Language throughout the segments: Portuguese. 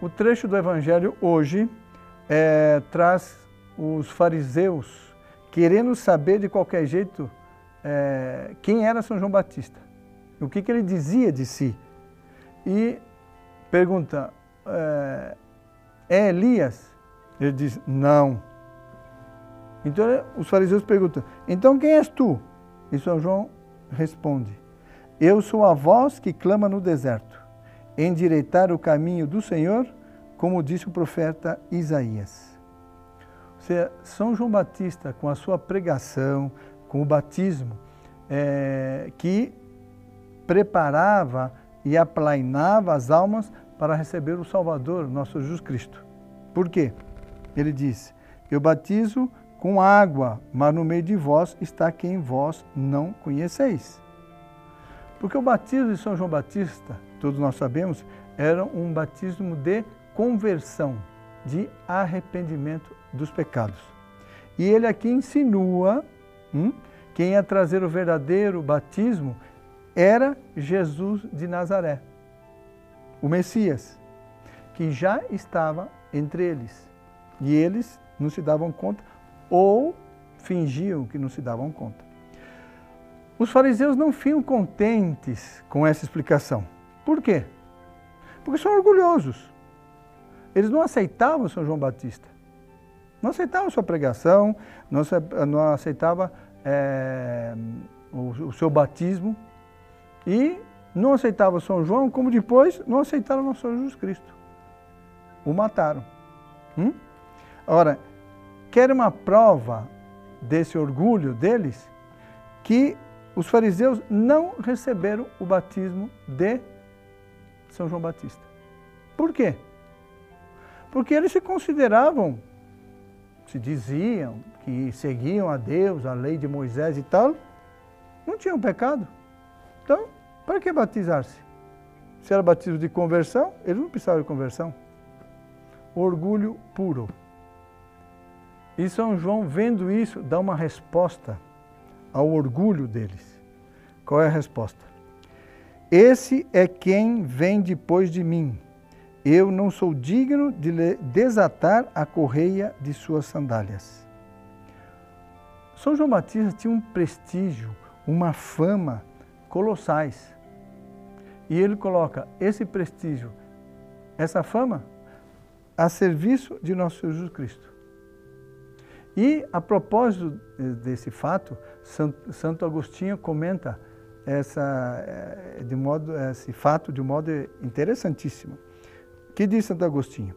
O trecho do Evangelho hoje é, traz os fariseus querendo saber de qualquer jeito é, quem era São João Batista, o que, que ele dizia de si. E pergunta, é, é Elias? Ele diz, não. Então os fariseus perguntam, então quem és tu? E São João responde, eu sou a voz que clama no deserto, endireitar o caminho do Senhor, como disse o profeta Isaías. Ou seja, São João Batista, com a sua pregação, com o batismo, é, que preparava e aplainava as almas para receber o Salvador, nosso Jesus Cristo. Por quê? Ele diz: Eu batizo com água, mas no meio de vós está quem vós não conheceis. Porque o batismo de São João Batista, todos nós sabemos, era um batismo de conversão, de arrependimento dos pecados. E ele aqui insinua hum, quem ia trazer o verdadeiro batismo era Jesus de Nazaré, o Messias, que já estava entre eles. E eles não se davam conta ou fingiam que não se davam conta. Os fariseus não ficam contentes com essa explicação. Por quê? Porque são orgulhosos. Eles não aceitavam São João Batista. Não aceitavam sua pregação, não aceitavam é, o, o seu batismo e não aceitavam São João, como depois não aceitaram nosso Jesus Cristo. O mataram. Hum? Ora, quer uma prova desse orgulho deles? Que os fariseus não receberam o batismo de São João Batista. Por quê? Porque eles se consideravam, se diziam que seguiam a Deus, a lei de Moisés e tal, não tinham pecado. Então, para que batizar-se? Se era batismo de conversão, eles não precisavam de conversão. Orgulho puro. E São João, vendo isso, dá uma resposta ao orgulho deles. Qual é a resposta? Esse é quem vem depois de mim. Eu não sou digno de desatar a correia de suas sandálias. São João Batista tinha um prestígio, uma fama colossais. E ele coloca esse prestígio, essa fama, a serviço de nosso Senhor Jesus Cristo. E a propósito desse fato, Santo Agostinho comenta essa, eh, de modo, esse fato de um modo interessantíssimo. Que diz Santo Agostinho?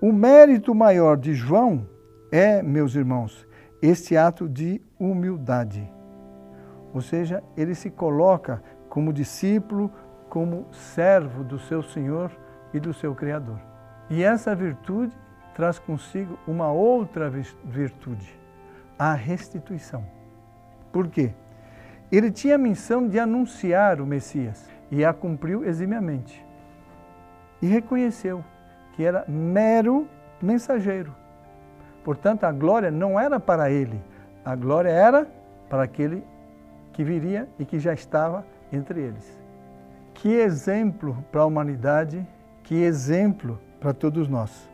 O mérito maior de João é, meus irmãos, este ato de humildade. Ou seja, ele se coloca como discípulo, como servo do seu Senhor e do seu Criador. E essa virtude traz consigo uma outra virtude, a restituição. Por quê? Ele tinha a missão de anunciar o Messias e a cumpriu eximiamente. E reconheceu que era mero mensageiro. Portanto, a glória não era para ele, a glória era para aquele que viria e que já estava entre eles. Que exemplo para a humanidade, que exemplo para todos nós.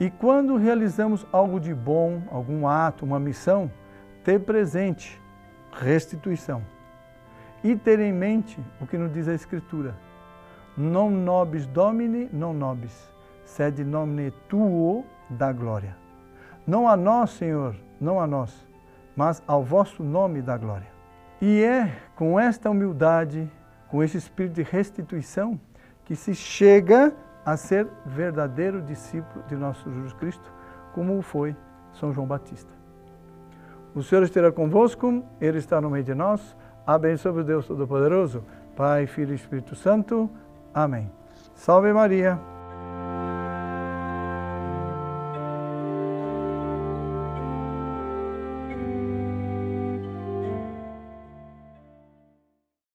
E quando realizamos algo de bom, algum ato, uma missão, ter presente restituição. E ter em mente o que nos diz a Escritura. Non nobis domini, non nobis, sed nomine tuo da glória. Não a nós, Senhor, não a nós, mas ao vosso nome da glória. E é com esta humildade, com esse espírito de restituição, que se chega a ser verdadeiro discípulo de nosso Jesus Cristo, como foi São João Batista. O Senhor esteja convosco, Ele está no meio de nós. Abençoe o Deus Todo-Poderoso, Pai, Filho e Espírito Santo. Amém. Salve Maria.